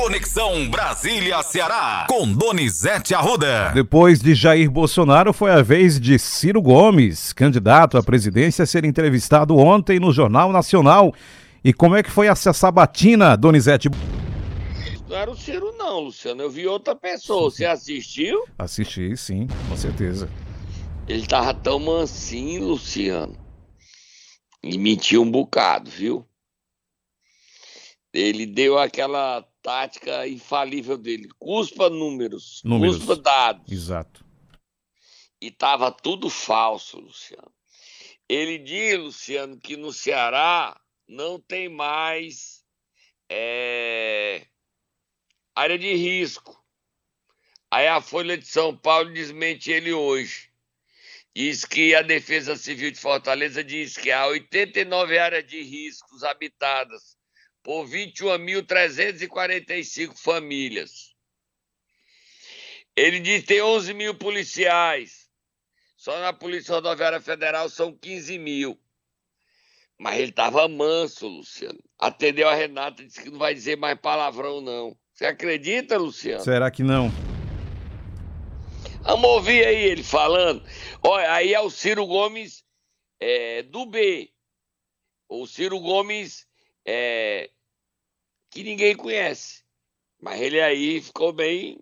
Conexão Brasília-Ceará, com Donizete Arruda. Depois de Jair Bolsonaro, foi a vez de Ciro Gomes, candidato à presidência, ser entrevistado ontem no Jornal Nacional. E como é que foi essa sabatina, Donizete? Não era o Ciro, não, Luciano. Eu vi outra pessoa. Você assistiu? Assisti, sim, com certeza. Ele tava tão mansinho, Luciano. E mentiu um bocado, viu? Ele deu aquela tática infalível dele. Cuspa números, Números. cuspa dados. Exato. E tava tudo falso, Luciano. Ele diz, Luciano, que no Ceará não tem mais é, área de risco. Aí a Folha de São Paulo desmente ele hoje. Diz que a Defesa Civil de Fortaleza diz que há 89 áreas de riscos habitadas por 21.345 famílias. Ele diz que tem 11 mil policiais. Só na Polícia Rodoviária Federal são 15 mil. Mas ele estava manso, Luciano. Atendeu a Renata, disse que não vai dizer mais palavrão, não. Você acredita, Luciano? Será que não? Vamos ouvir aí ele falando. Olha, aí é o Ciro Gomes é, do B. O Ciro Gomes é, que ninguém conhece. Mas ele aí ficou bem,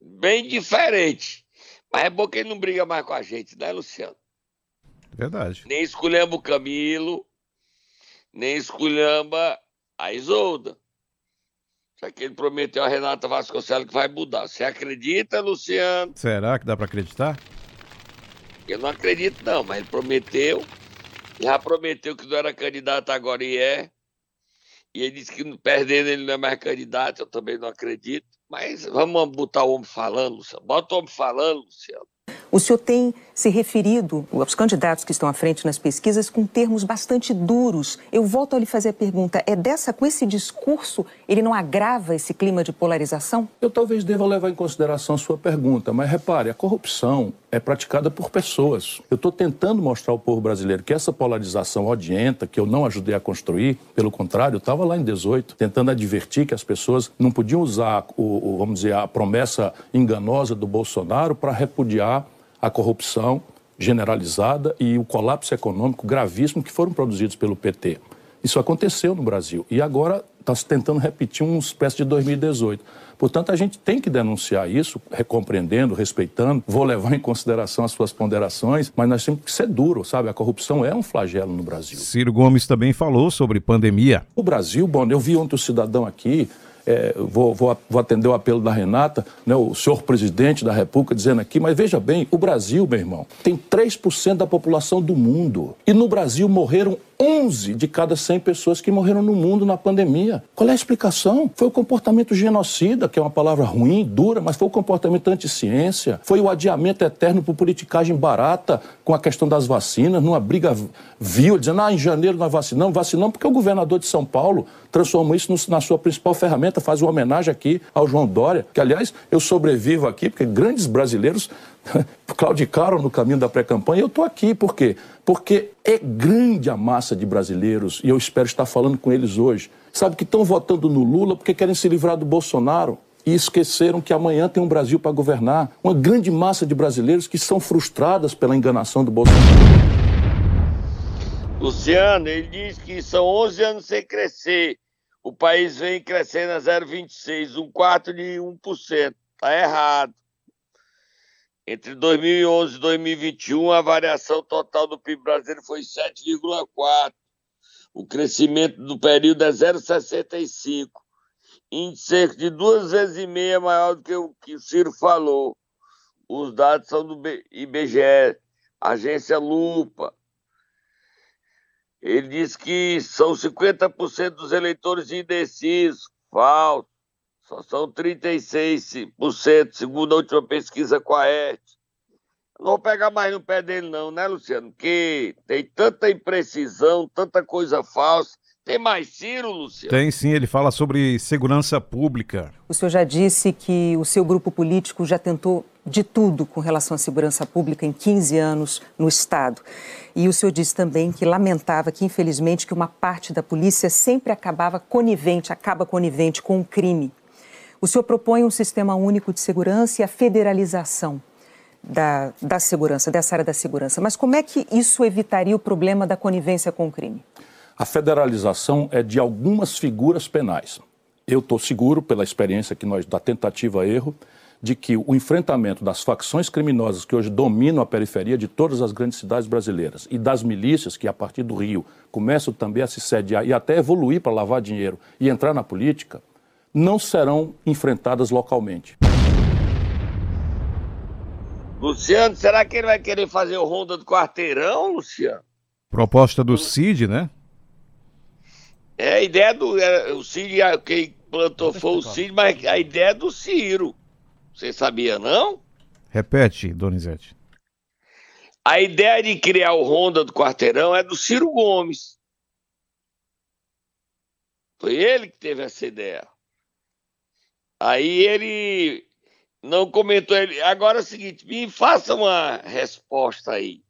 bem diferente. Mas é bom que ele não briga mais com a gente, né, Luciano? Verdade. Nem esculhamba o Camilo, nem esculhamba a Isolda. Só que ele prometeu a Renata Vasconcelos que vai mudar. Você acredita, Luciano? Será que dá pra acreditar? Eu não acredito, não, mas ele prometeu. Já prometeu que não era candidato agora e é. E ele disse que perdendo ele não é mais candidato, eu também não acredito. Mas vamos botar o homem falando, Luciano. Bota o homem falando, Luciano. O senhor tem se referido aos candidatos que estão à frente nas pesquisas com termos bastante duros. Eu volto a lhe fazer a pergunta: é dessa, com esse discurso, ele não agrava esse clima de polarização? Eu talvez deva levar em consideração a sua pergunta, mas repare, a corrupção é praticada por pessoas. Eu estou tentando mostrar ao povo brasileiro que essa polarização odienta, que eu não ajudei a construir, pelo contrário, eu estava lá em 18, tentando advertir que as pessoas não podiam usar, o, o, vamos dizer, a promessa enganosa do Bolsonaro para repudiar a corrupção generalizada e o colapso econômico gravíssimo que foram produzidos pelo PT. Isso aconteceu no Brasil e agora está se tentando repetir uma espécie de 2018. Portanto, a gente tem que denunciar isso, compreendendo, respeitando. Vou levar em consideração as suas ponderações, mas nós temos que ser duro, sabe? A corrupção é um flagelo no Brasil. Ciro Gomes também falou sobre pandemia. O Brasil, bom, eu vi ontem o cidadão aqui é, vou, vou, vou, atender o apelo da Renata, né, o senhor presidente da República, dizendo aqui, mas veja bem, o Brasil, meu irmão, tem 3% da população do mundo. E no Brasil morreram 11 de cada 100 pessoas que morreram no mundo na pandemia. Qual é a explicação? Foi o comportamento genocida, que é uma palavra ruim, dura, mas foi o comportamento anti-ciência, foi o adiamento eterno por politicagem barata com a questão das vacinas, numa briga vil, dizendo, ah, em janeiro nós vacinamos, vacinamos porque o governador de São Paulo transformou isso na sua principal ferramenta, faz uma homenagem aqui ao João Dória, que, aliás, eu sobrevivo aqui porque grandes brasileiros claudicaram no caminho da pré-campanha. Eu estou aqui, por quê? Porque é grande a massa de brasileiros, e eu espero estar falando com eles hoje, sabe, que estão votando no Lula porque querem se livrar do Bolsonaro e esqueceram que amanhã tem um Brasil para governar. Uma grande massa de brasileiros que são frustradas pela enganação do Bolsonaro. Luciano, ele diz que são 11 anos sem crescer. O país vem crescendo a 0,26, um quarto de 1%. Está errado. Entre 2011 e 2021, a variação total do PIB brasileiro foi 7,4. O crescimento do período é 0,65. Índice de duas vezes e meia maior do que o que o Ciro falou. Os dados são do IBGE, agência Lupa. Ele diz que são 50% dos eleitores indecisos. Falso. Só são 36%, segundo a última pesquisa com a ET. Não vou pegar mais no pé dele, não, né, Luciano? Porque tem tanta imprecisão, tanta coisa falsa. Tem mais Ciro, Luciano? Tem sim, ele fala sobre segurança pública. O senhor já disse que o seu grupo político já tentou de tudo com relação à segurança pública em 15 anos no Estado. E o senhor disse também que lamentava que, infelizmente, que uma parte da polícia sempre acabava conivente, acaba conivente com o crime. O senhor propõe um sistema único de segurança e a federalização da, da segurança, dessa área da segurança. Mas como é que isso evitaria o problema da conivência com o crime? A federalização é de algumas figuras penais. Eu estou seguro, pela experiência que nós da tentativa erro, de que o enfrentamento das facções criminosas que hoje dominam a periferia de todas as grandes cidades brasileiras e das milícias que, a partir do Rio, começam também a se sediar e até evoluir para lavar dinheiro e entrar na política, não serão enfrentadas localmente. Luciano, será que ele vai querer fazer o Ronda do Quarteirão, Luciano? Proposta do Cid, né? É, a ideia do. É, o Cid, quem plantou foi o Cid, mas a ideia é do Ciro. Você sabia, não? Repete, Donizete. A ideia de criar o Ronda do Quarteirão é do Ciro Gomes. Foi ele que teve essa ideia. Aí ele não comentou. Ele... Agora é o seguinte: me faça uma resposta aí.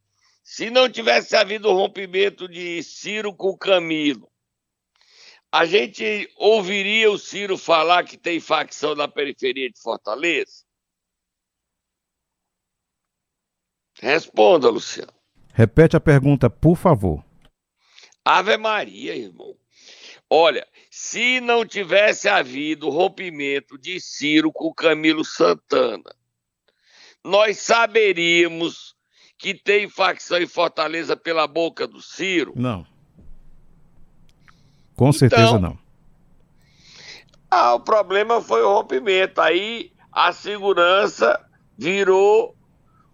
Se não tivesse havido o rompimento de Ciro com Camilo, a gente ouviria o Ciro falar que tem facção na periferia de Fortaleza? Responda, Luciano. Repete a pergunta, por favor. Ave Maria, irmão. Olha, se não tivesse havido o rompimento de Ciro com Camilo Santana, nós saberíamos que tem facção em Fortaleza pela boca do Ciro? Não. Com certeza então, não. Ah, o problema foi o rompimento. Aí a segurança virou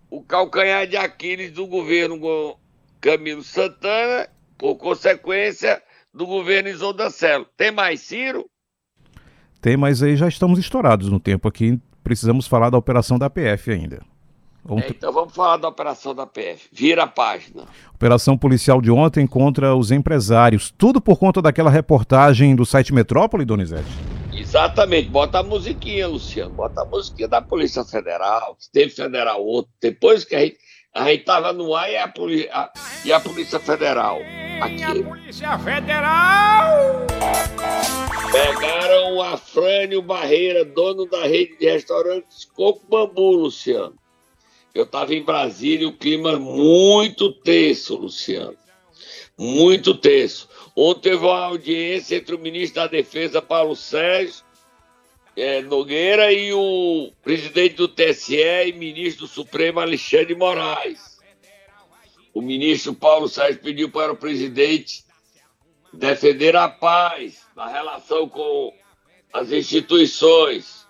o calcanhar de Aquiles do governo Camilo Santana, por consequência do governo Isolda Celo. Tem mais Ciro? Tem, mas aí já estamos estourados no tempo aqui. Precisamos falar da operação da PF ainda. É, então vamos falar da operação da PF. Vira a página. Operação policial de ontem contra os empresários. Tudo por conta daquela reportagem do site Metrópole, Donizete? Exatamente. Bota a musiquinha, Luciano. Bota a musiquinha da Polícia Federal. Teve federal outro. Depois que a gente, a gente tava no ar e a, a, e a Polícia Federal. Aqui. A Polícia Federal! Pegaram o Afrânio Barreira, dono da rede de restaurantes Coco Bambu, Luciano. Eu estava em Brasília, o clima muito tenso, Luciano. Muito tenso. Ontem teve uma audiência entre o ministro da Defesa, Paulo Sérgio é, Nogueira, e o presidente do TSE e ministro do Supremo, Alexandre Moraes. O ministro Paulo Sérgio pediu para o presidente defender a paz na relação com as instituições.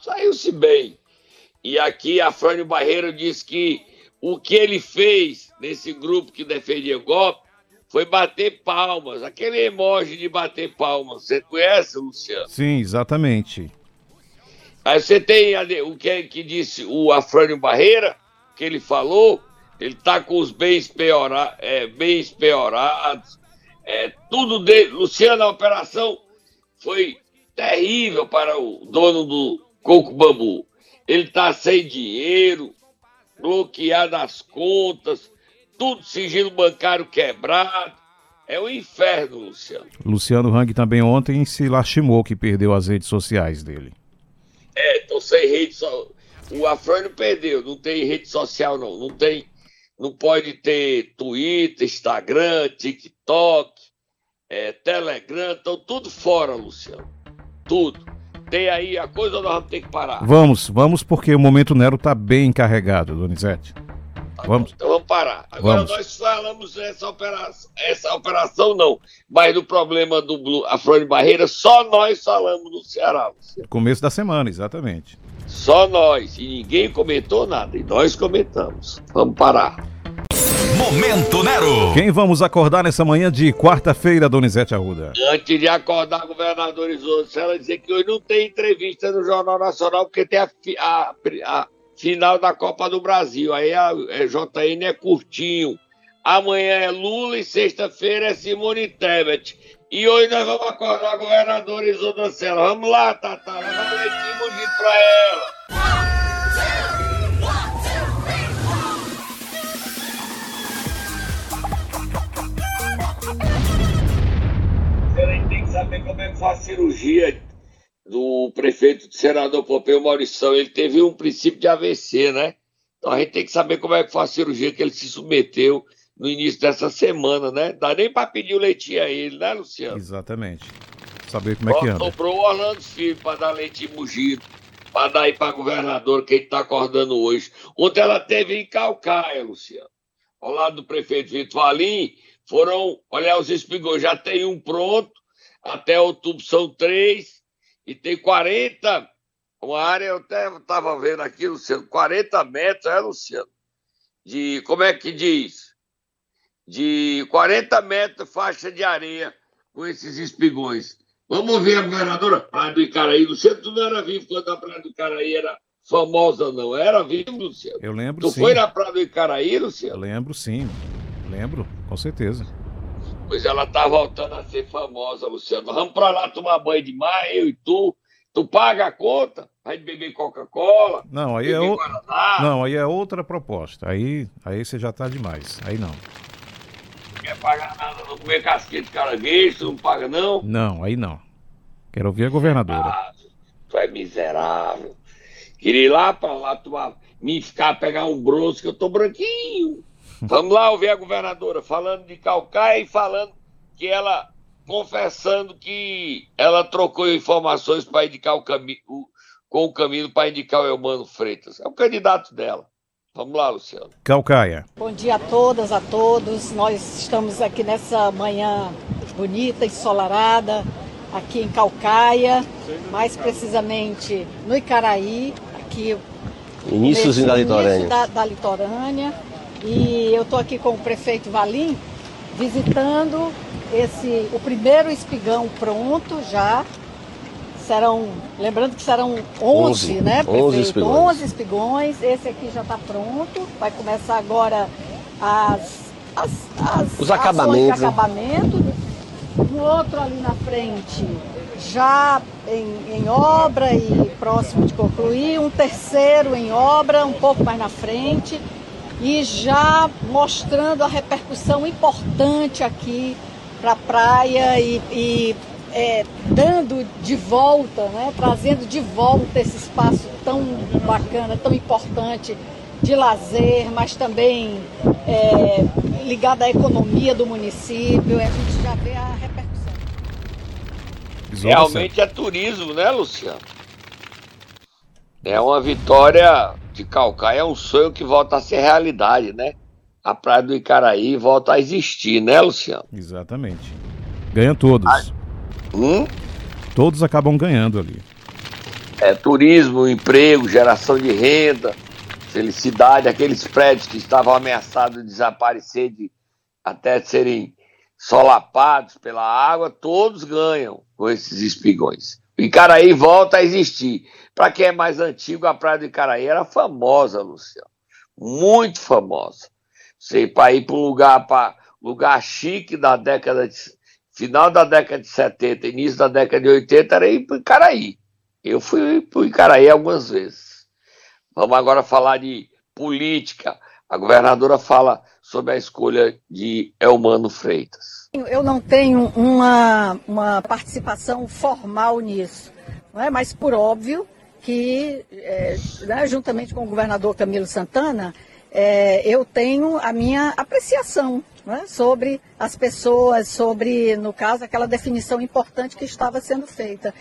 Saiu-se bem. E aqui a Frânio Barreiro diz que o que ele fez nesse grupo que defendia golpe foi bater palmas, aquele emoji de bater palmas. Você conhece, Luciano? Sim, exatamente. Aí você tem o que, que disse o Afrânio Barreira, que ele falou, ele tá com os bens, piora, é, bens piorados, é, tudo dele. Luciano, a operação foi terrível para o dono do Coco Bambu ele está sem dinheiro, bloqueado as contas, tudo sigilo bancário quebrado. É o um inferno, Luciano. Luciano Hang também ontem se lastimou que perdeu as redes sociais dele. É, então sem rede social. O Afrânio perdeu, não tem rede social não, não tem, não pode ter Twitter, Instagram, TikTok, é, Telegram, estão tudo fora, Luciano. Tudo tem aí a coisa nós vamos ter que parar? Vamos, vamos, porque o momento Nero está bem carregado, Donizete. Vamos. Então vamos parar. Agora vamos. nós falamos essa operação, essa operação não, mas no problema do Blue, a Flor Barreira, só nós falamos no Ceará. Começo da semana, exatamente. Só nós, e ninguém comentou nada, e nós comentamos. Vamos parar. Momento Nero. Quem vamos acordar nessa manhã de quarta-feira, Donizete Arruda? Antes de acordar, governador Isolde, ela dizer que hoje não tem entrevista no Jornal Nacional, porque tem a, a, a final da Copa do Brasil. Aí a, é, JN é curtinho. Amanhã é Lula e sexta-feira é Simone Tebet. E hoje nós vamos acordar a governadora Isolda Sela. Vamos lá, Tata. Vamos leitinho pra ela. saber como é que faz cirurgia do prefeito de senador Pompeu Maurição, ele teve um princípio de AVC, né? Então a gente tem que saber como é que foi a cirurgia que ele se submeteu no início dessa semana, né? Dá nem para pedir o leitinho a ele, né, Luciano? Exatamente. Saber como é que anda. Sobrou o Orlando Filho para dar leitinho mugido, para dar aí para governador que ele está acordando hoje. Ontem ela teve em Calcaia, Luciano. Ao lado do prefeito Vitor Valim, foram olhar os espigões. Já tem um pronto, até outubro são três, e tem 40, uma área, eu até estava vendo aqui, Luciano, 40 metros, é, Luciano? De, como é que diz? De 40 metros faixa de areia com esses espigões. Vamos ver a governadora Praia do Icaraí. Luciano, tu não era vivo quando a Praia do Icaraí era famosa, não. Era vivo, Luciano? Eu lembro, tu sim. Tu foi na Praia do Icaraí, Luciano? Eu lembro, sim. Lembro, com certeza. Pois ela tá voltando a ser famosa, Luciano. Vamos para lá tomar banho de mar, eu e tu. Tu paga a conta, vai beber Coca-Cola. Não, aí é o... não, aí é outra proposta. Aí, aí você já tá demais. Aí não. Não quer pagar nada, não comer casquinha de caranguejo, não paga não? Não, aí não. Quero ouvir a governadora. Ah, tu é miserável. Queria ir lá para lá tomar, me ficar pegar um bronze que eu tô branquinho. Vamos lá ouvir a governadora falando de Calcaia e falando que ela confessando que ela trocou informações para indicar o caminho com o caminho para indicar o Elmano Freitas. É o candidato dela. Vamos lá, Luciano. Calcaia. Bom dia a todas, a todos. Nós estamos aqui nessa manhã bonita, ensolarada, aqui em Calcaia, mais precisamente no Icaraí, aqui Inícios da litorânea. Da, da litorânea. E eu estou aqui com o prefeito Valim, visitando esse o primeiro espigão pronto já. Serão, lembrando que serão 11, 11 né, prefeito? 11 espigões. 11 espigões. Esse aqui já está pronto. Vai começar agora as, as, as os acabamentos. De acabamento. Um outro ali na frente já em, em, obra e próximo de concluir, um terceiro em obra, um pouco mais na frente, e já mostrando a repercussão importante aqui para a praia e, e é, dando de volta, né, trazendo de volta esse espaço tão bacana, tão importante de lazer, mas também é, ligado à economia do município. A gente já vê a repercussão. Realmente é turismo, né, Luciano? É uma vitória de Calcaia, é um sonho que volta a ser realidade, né? A Praia do Icaraí volta a existir, né, Luciano? Exatamente. Ganha todos. Ah, hum? Todos acabam ganhando ali. É turismo, emprego, geração de renda, felicidade, aqueles prédios que estavam ameaçados de desaparecer, de até serem solapados pela água, todos ganham com esses espigões. O Icaraí volta a existir. Para quem é mais antigo, a Praia do Icaraí era famosa, Luciano. Muito famosa. Você para ir para um lugar, para lugar chique da década de. Final da década de 70, início da década de 80, era ir para o Icaraí. Eu fui para o Icaraí algumas vezes. Vamos agora falar de política. A governadora fala sobre a escolha de Elmano Freitas. Eu não tenho uma, uma participação formal nisso, não é? mas por óbvio que, é, né, juntamente com o governador Camilo Santana, é, eu tenho a minha apreciação né, sobre as pessoas, sobre, no caso, aquela definição importante que estava sendo feita.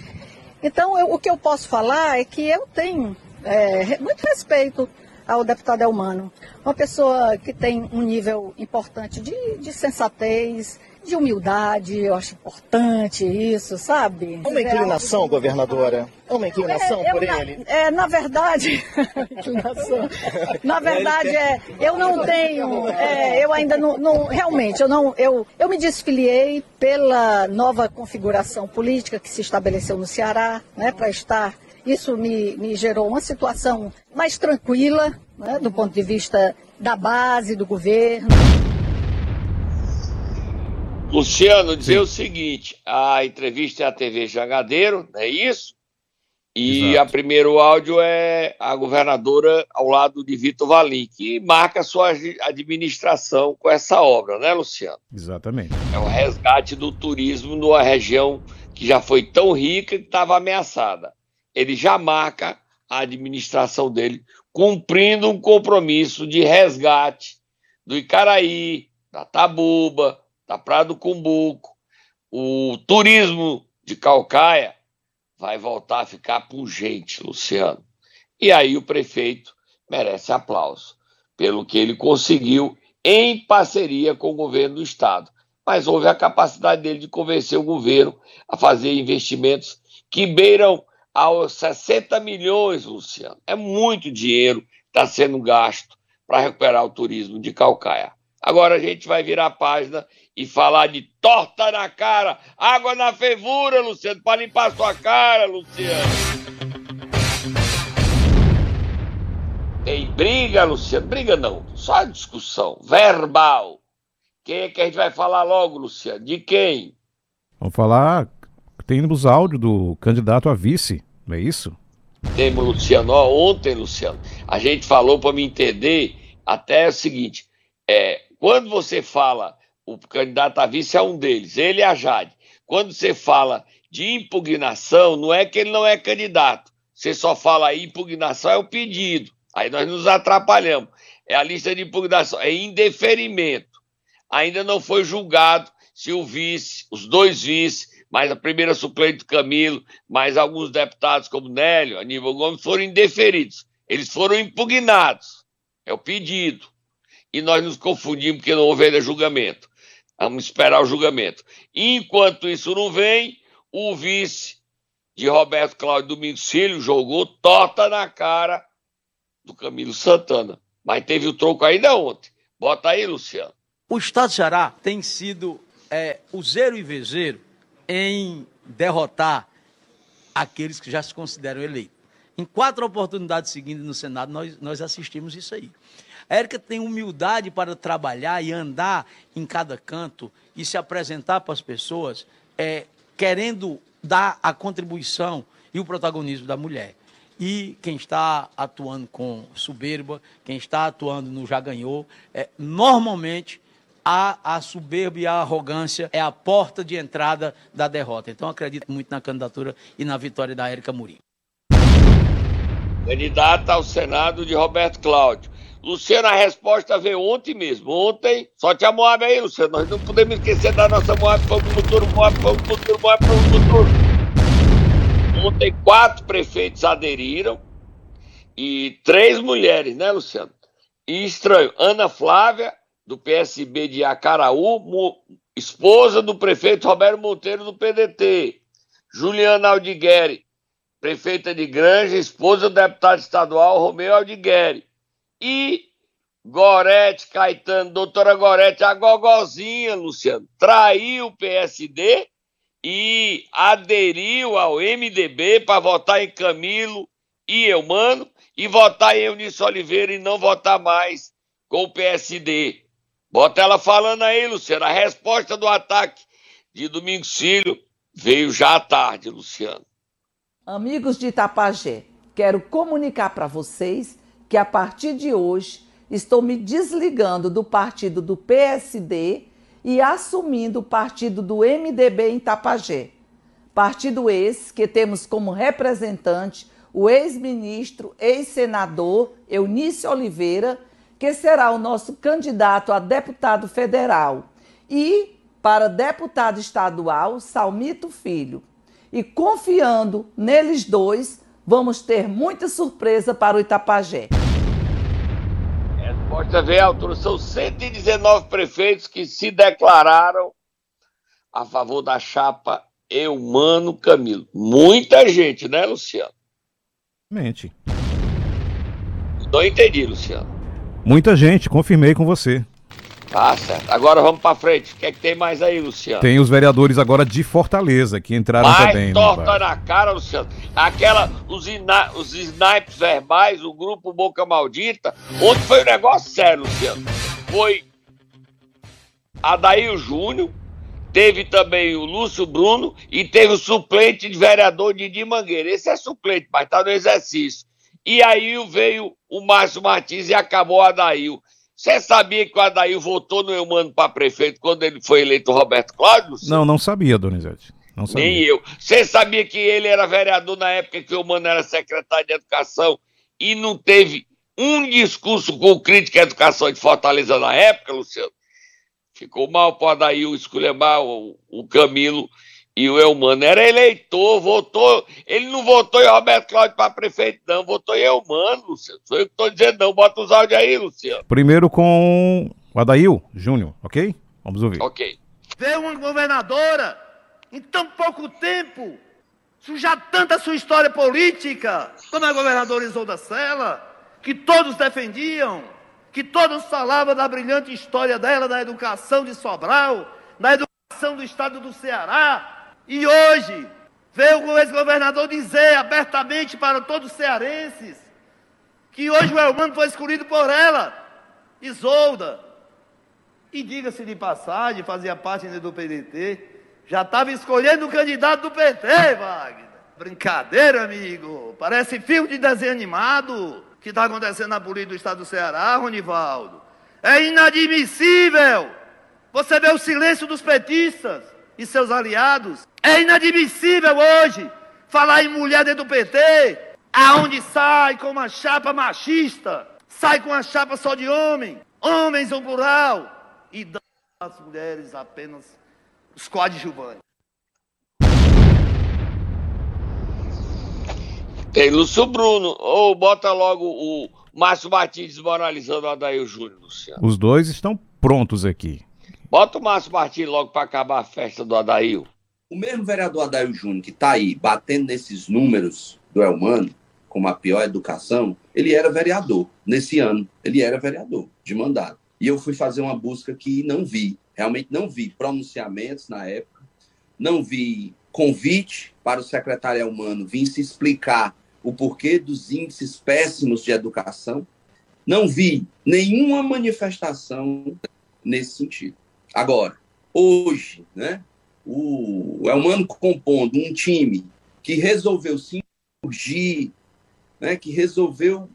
Então, eu, o que eu posso falar é que eu tenho é, muito respeito ao deputado Elmano. Uma pessoa que tem um nível importante de, de sensatez, de humildade, eu acho importante isso, sabe? É uma inclinação, governadora? É uma inclinação é, por na, ele? É, na verdade, inclinação. Na verdade, é, eu não tenho, é, eu ainda não, não, realmente, eu não, eu, eu me desfiliei pela nova configuração política que se estabeleceu no Ceará, né, para estar isso me, me gerou uma situação mais tranquila, né, do ponto de vista da base, do governo. Luciano, dizer Sim. o seguinte: a entrevista é a TV Jangadeiro, não é isso? E Exato. a primeiro áudio é a governadora ao lado de Vitor Valim, que marca a sua administração com essa obra, né, Luciano? Exatamente. É o resgate do turismo numa região que já foi tão rica que estava ameaçada. Ele já marca a administração dele cumprindo um compromisso de resgate do Icaraí, da Tabuba, da Praia do Cumbuco. O turismo de Calcaia vai voltar a ficar pungente, Luciano. E aí o prefeito merece aplauso pelo que ele conseguiu em parceria com o governo do estado. Mas houve a capacidade dele de convencer o governo a fazer investimentos que beiram aos 60 milhões, Luciano. É muito dinheiro que está sendo gasto para recuperar o turismo de Calcaia. Agora a gente vai virar a página e falar de torta na cara, água na fervura, Luciano, para limpar sua cara, Luciano. Tem briga, Luciano? Briga não, só discussão verbal. Quem é que a gente vai falar logo, Luciano? De quem? Vamos falar. Temos áudio do candidato a vice, não é isso? Temos, Luciano. Ó, ontem, Luciano, a gente falou para me entender até o seguinte: é, quando você fala o candidato a vice é um deles, ele e a Jade. Quando você fala de impugnação, não é que ele não é candidato. Você só fala aí, impugnação é o pedido. Aí nós nos atrapalhamos. É a lista de impugnação, é indeferimento. Ainda não foi julgado se o vice, os dois vices, mais a primeira suplente Camilo, mais alguns deputados como Nélio, Aníbal Gomes, foram indeferidos. Eles foram impugnados. É o pedido. E nós nos confundimos porque não houve ainda julgamento. Vamos esperar o julgamento. Enquanto isso não vem, o vice de Roberto Cláudio Domingos Filho jogou torta na cara do Camilo Santana. Mas teve o troco ainda ontem. Bota aí, Luciano. O Estado de Ceará tem sido é, o zero e vezeiro em derrotar aqueles que já se consideram eleitos. Em quatro oportunidades seguintes no Senado, nós, nós assistimos isso aí. A Érica tem humildade para trabalhar e andar em cada canto e se apresentar para as pessoas, é, querendo dar a contribuição e o protagonismo da mulher. E quem está atuando com soberba, quem está atuando no já ganhou, é, normalmente a, a soberba e a arrogância é a porta de entrada da derrota. Então acredito muito na candidatura e na vitória da Érica Murim. Candidata ao Senado de Roberto Cláudio. Luciano, a resposta veio ontem mesmo. Ontem, só tinha Moab aí, Luciano. Nós não podemos esquecer da nossa Moab, fogo no futuro, Moab, fogo no futuro, Moab, fogo no futuro. Ontem, quatro prefeitos aderiram e três mulheres, né, Luciano? E estranho, Ana Flávia, do PSB de Acaraú, esposa do prefeito Roberto Monteiro, do PDT. Juliana Aldigueri, prefeita de Granja, esposa do deputado estadual Romeu Aldigueri e Gorete Caetano, doutora Gorete, a gogozinha, Luciano, traiu o PSD e aderiu ao MDB para votar em Camilo e Eumano e votar em Eunice Oliveira e não votar mais com o PSD. Bota ela falando aí, Luciano. A resposta do ataque de Domingos Filho veio já à tarde, Luciano. Amigos de Itapajé, quero comunicar para vocês que a partir de hoje estou me desligando do partido do PSD e assumindo o partido do MDB em Tapajé. Partido esse que temos como representante o ex-ministro, ex-senador Eunício Oliveira, que será o nosso candidato a deputado federal, e para deputado estadual, Salmito Filho. E confiando neles dois, vamos ter muita surpresa para o Itapajé. Resposta V, altura. São 119 prefeitos que se declararam a favor da chapa Eumano Camilo. Muita gente, né, Luciano? Mente. Não entendi, Luciano. Muita gente, confirmei com você. Tá certo. Agora vamos para frente. O que é que tem mais aí, Luciano? Tem os vereadores agora de Fortaleza que entraram mais também. torta na cara, Luciano. Aquela, os, ina, os snipes verbais, o grupo Boca Maldita. Ontem foi um negócio sério, Luciano. Foi Adair Júnior, teve também o Lúcio Bruno e teve o suplente de vereador Didi Mangueira. Esse é suplente, mas tá no exercício. E aí veio o Márcio Martins e acabou o Adail. Você sabia que o Adair votou no Eumano para prefeito quando ele foi eleito Roberto Cláudio? Não, não sabia, Donizete. Não sabia. Nem eu. Você sabia que ele era vereador na época que o Mano era secretário de Educação e não teve um discurso com crítica à educação de Fortaleza na época, Luciano? Ficou mal para o esculhambar o, o Camilo e o Elmano. Era eleitor, votou. Ele não votou em Roberto Cláudio para prefeito, não. Votou em Elmano, Luciano. Sou eu que estou dizendo, não. Bota os áudios aí, Luciano. Primeiro com o Adail Júnior, ok? Vamos ouvir. Ok. Ver uma governadora em tão pouco tempo sujar tanta sua história política, como a governadora Isolda Sela, que todos defendiam, que todos falavam da brilhante história dela na educação de Sobral, na educação do estado do Ceará, e hoje veio o ex-governador dizer abertamente para todos os cearenses que hoje o Elmano foi escolhido por ela, Isolda. E diga-se de passagem, fazia parte do PDT, já estava escolhendo o candidato do PT, Wagner. Brincadeira, amigo. Parece filme de desenho animado que está acontecendo na política do estado do Ceará, Ronivaldo. É inadmissível você ver o silêncio dos petistas e seus aliados. É inadmissível hoje falar em mulher dentro do PT, aonde sai com uma chapa machista, sai com uma chapa só de homem, homens no plural, e dá às mulheres apenas os coadjuvantes. Tem Lúcio Bruno, ou bota logo o Márcio Martins desmoralizando o Adair Júnior, Luciano. Os dois estão prontos aqui. Bota o Márcio Martins logo para acabar a festa do Adair. O mesmo vereador Adair Júnior que está aí batendo nesses números do Elmano, como a pior educação, ele era vereador nesse ano. Ele era vereador de mandato. E eu fui fazer uma busca que não vi, realmente não vi pronunciamentos na época, não vi convite para o secretário Elmano vir se explicar o porquê dos índices péssimos de educação, não vi nenhuma manifestação nesse sentido. Agora, hoje, né, o Elmano compondo um time que resolveu surgir, né, que resolveu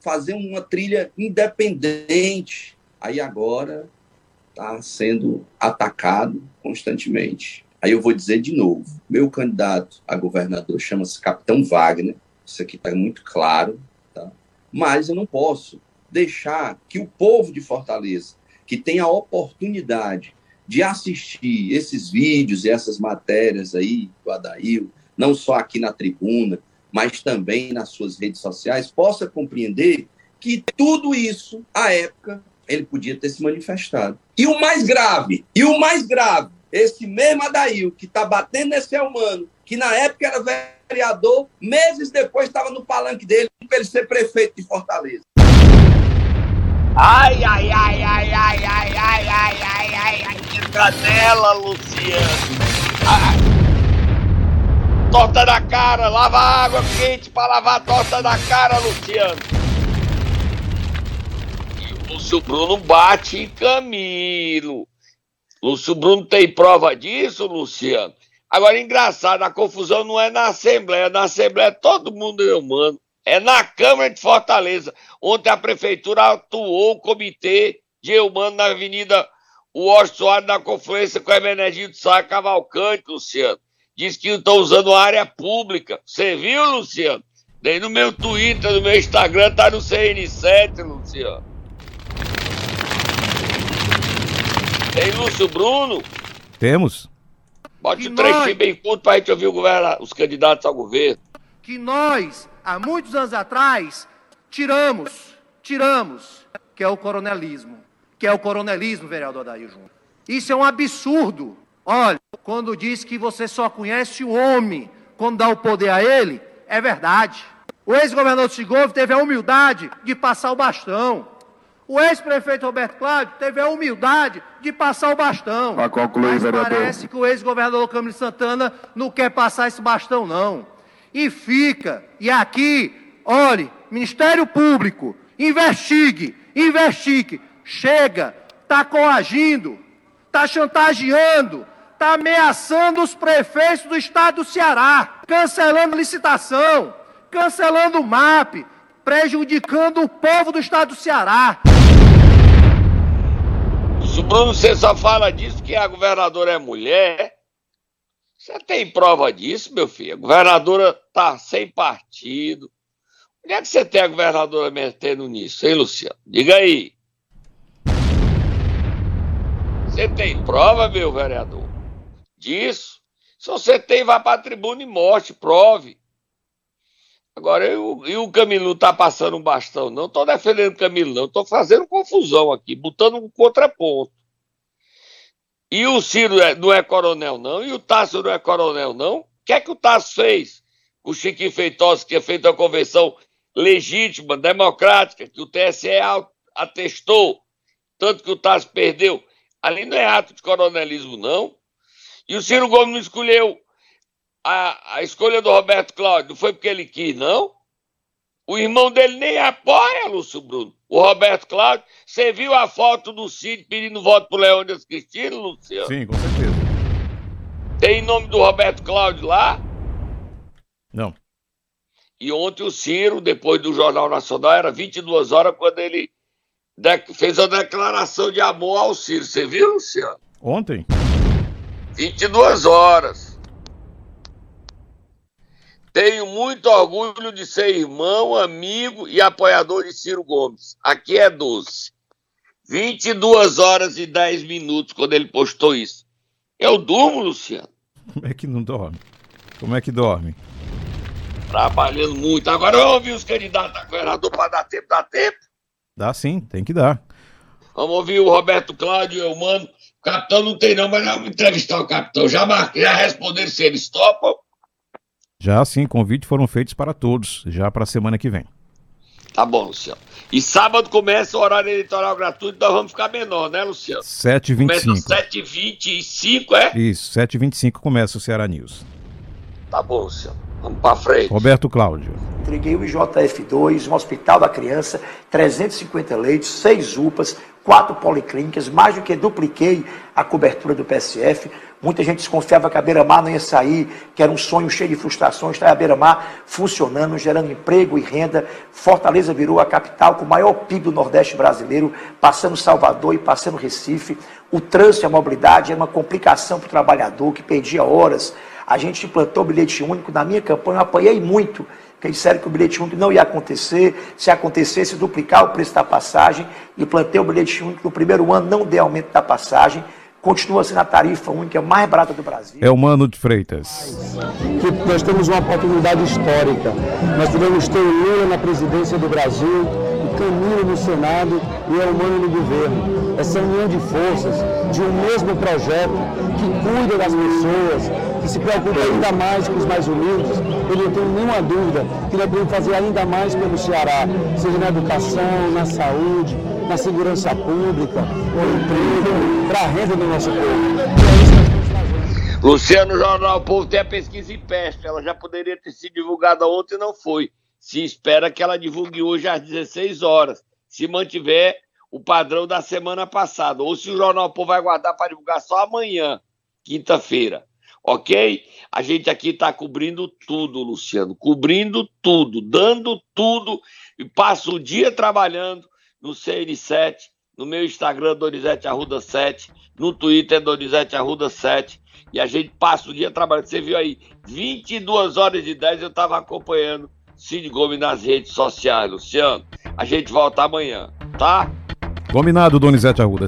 fazer uma trilha independente, aí agora está sendo atacado constantemente. Aí eu vou dizer de novo: meu candidato a governador chama-se Capitão Wagner, isso aqui está muito claro, tá? mas eu não posso deixar que o povo de Fortaleza, que tem a oportunidade de assistir esses vídeos e essas matérias aí do Adail, não só aqui na tribuna, mas também nas suas redes sociais, possa compreender que tudo isso, à época, ele podia ter se manifestado. E o mais grave, e o mais grave, esse mesmo Adail que está batendo nesse humano, que na época era vereador, meses depois estava no palanque dele para ele ser prefeito de Fortaleza. Ai, ai, ai, ai, ai, ai, ai, ai, ai, ai, ai, entra nela, Luciano. Ai. Torta da cara, lava água quente para lavar a torta da cara, Luciano. E o Lúcio Bruno bate em Camilo. Lúcio Bruno tem prova disso, Luciano? Agora, engraçado, a confusão não é na Assembleia. Na Assembleia todo mundo é humano. É na Câmara de Fortaleza. Ontem a Prefeitura atuou o comitê de humano na Avenida Washington Soares da Confluência com a Emenegildo Sá Cavalcante, Luciano. Diz que estão usando a área pública. Você viu, Luciano? Nem no meu Twitter, no meu Instagram, tá no CN7, Luciano. Tem Lúcio Bruno? Temos. Bote um trechinho bem curto pra gente ouvir o governo, os candidatos ao governo. Que nós, há muitos anos atrás, tiramos, tiramos, que é o coronelismo. Que é o coronelismo, vereador Adair Júnior. Isso é um absurdo. Olha, quando diz que você só conhece o homem quando dá o poder a ele, é verdade. O ex-governador Segovia teve a humildade de passar o bastão. O ex-prefeito Roberto Cláudio teve a humildade de passar o bastão. Para concluir, Mas vereador. parece que o ex-governador Camilo Santana não quer passar esse bastão, não. E fica, e aqui, olhe, Ministério Público, investigue, investigue. Chega, está coagindo, está chantageando, está ameaçando os prefeitos do estado do Ceará, cancelando licitação, cancelando o MAP, prejudicando o povo do estado do Ceará. Bruno, você só fala disso que a governadora é mulher. Você tem prova disso, meu filho? A governadora tá sem partido. Onde é que você tem a governadora metendo nisso, hein, Luciano? Diga aí. Você tem prova, meu vereador, disso? Se você tem, vá para a tribuna e mostre, prove. Agora, eu, e o Camilo tá passando um bastão, não. Estou defendendo o Camilo, não. Estou fazendo confusão aqui, botando um contraponto. E o Ciro é, não é coronel, não. E o Tássio não é coronel, não. O que é que o Tássio fez? O Chiquinho Feitosa, que tinha feito a convenção legítima, democrática, que o TSE atestou, tanto que o Tássio perdeu. Ali não é ato de coronelismo, não. E o Ciro Gomes não escolheu a, a escolha do Roberto Cláudio, não foi porque ele quis, não? O irmão dele nem apoia, Lúcio Bruno. O Roberto Cláudio, você viu a foto do Cid pedindo voto pro Leônidas Cristino, Luciano? Sim, com certeza. Tem nome do Roberto Cláudio lá? Não. E ontem o Ciro, depois do Jornal Nacional, era 22 horas, quando ele fez a declaração de amor ao Ciro. Você viu, Luciano? Ontem? 22 horas. Tenho muito orgulho de ser irmão, amigo e apoiador de Ciro Gomes. Aqui é doce. 22 horas e 10 minutos quando ele postou isso. Eu durmo, Luciano. Como é que não dorme? Como é que dorme? Trabalhando muito. Agora eu ouvi os candidatos a governador para dar tempo, dá tempo. Dá sim, tem que dar. Vamos ouvir o Roberto Cláudio, eu mando. O capitão não tem não, mas vamos entrevistar o capitão. Já, já responderam se eles topam. Já sim, convites foram feitos para todos, já para a semana que vem. Tá bom, Luciano. E sábado começa o horário eleitoral gratuito, nós vamos ficar menor, né, Luciano? 7h25. Começa 7h25, é? Isso, 7h25 começa o Ceará News. Tá bom, Luciano. Vamos para frente. Roberto Cláudio. Entreguei o IJF2, um hospital da criança, 350 leitos, 6 UPAs, quatro policlínicas, mais do que dupliquei a cobertura do PSF. Muita gente desconfiava que a Beira-Mar não ia sair, que era um sonho cheio de frustrações. Está a Beira-Mar funcionando, gerando emprego e renda. Fortaleza virou a capital com o maior PIB do Nordeste brasileiro, passando Salvador e passando Recife. O trânsito e a mobilidade era uma complicação para o trabalhador que perdia horas. A gente implantou o bilhete único. Na minha campanha eu apanhei muito, porque disseram que o bilhete único não ia acontecer. Se acontecesse, duplicar o preço da passagem. Implantei o bilhete único no primeiro ano, não deu aumento da passagem continua sendo a tarifa única mais barata do Brasil. É o Mano de Freitas. Que nós temos uma oportunidade histórica. Nós devemos ter o Lula na presidência do Brasil, o Camilo no Senado e o Mano no governo. Essa união de forças, de um mesmo projeto que cuida das pessoas, que se preocupa ainda mais com os mais humildes, eu não tenho nenhuma dúvida que nós podemos fazer ainda mais pelo Ceará, seja na educação, na saúde, na segurança pública, no emprego, para a renda do nosso povo. Luciano Jornal o Povo tem a pesquisa em peste. Ela já poderia ter sido divulgada ontem e não foi. Se espera que ela divulgue hoje às 16 horas, se mantiver o padrão da semana passada. Ou se o Jornal Povo vai guardar para divulgar só amanhã, quinta-feira. Ok? A gente aqui está cobrindo tudo, Luciano. Cobrindo tudo, dando tudo. E passa o dia trabalhando no CN7, no meu Instagram, Donizete Arruda 7, no Twitter, Donizete Arruda 7, e a gente passa o dia trabalhando. Você viu aí, 22 horas e 10 eu estava acompanhando Cid Gomes nas redes sociais, Luciano. A gente volta amanhã, tá? Combinado, Donizete Arruda.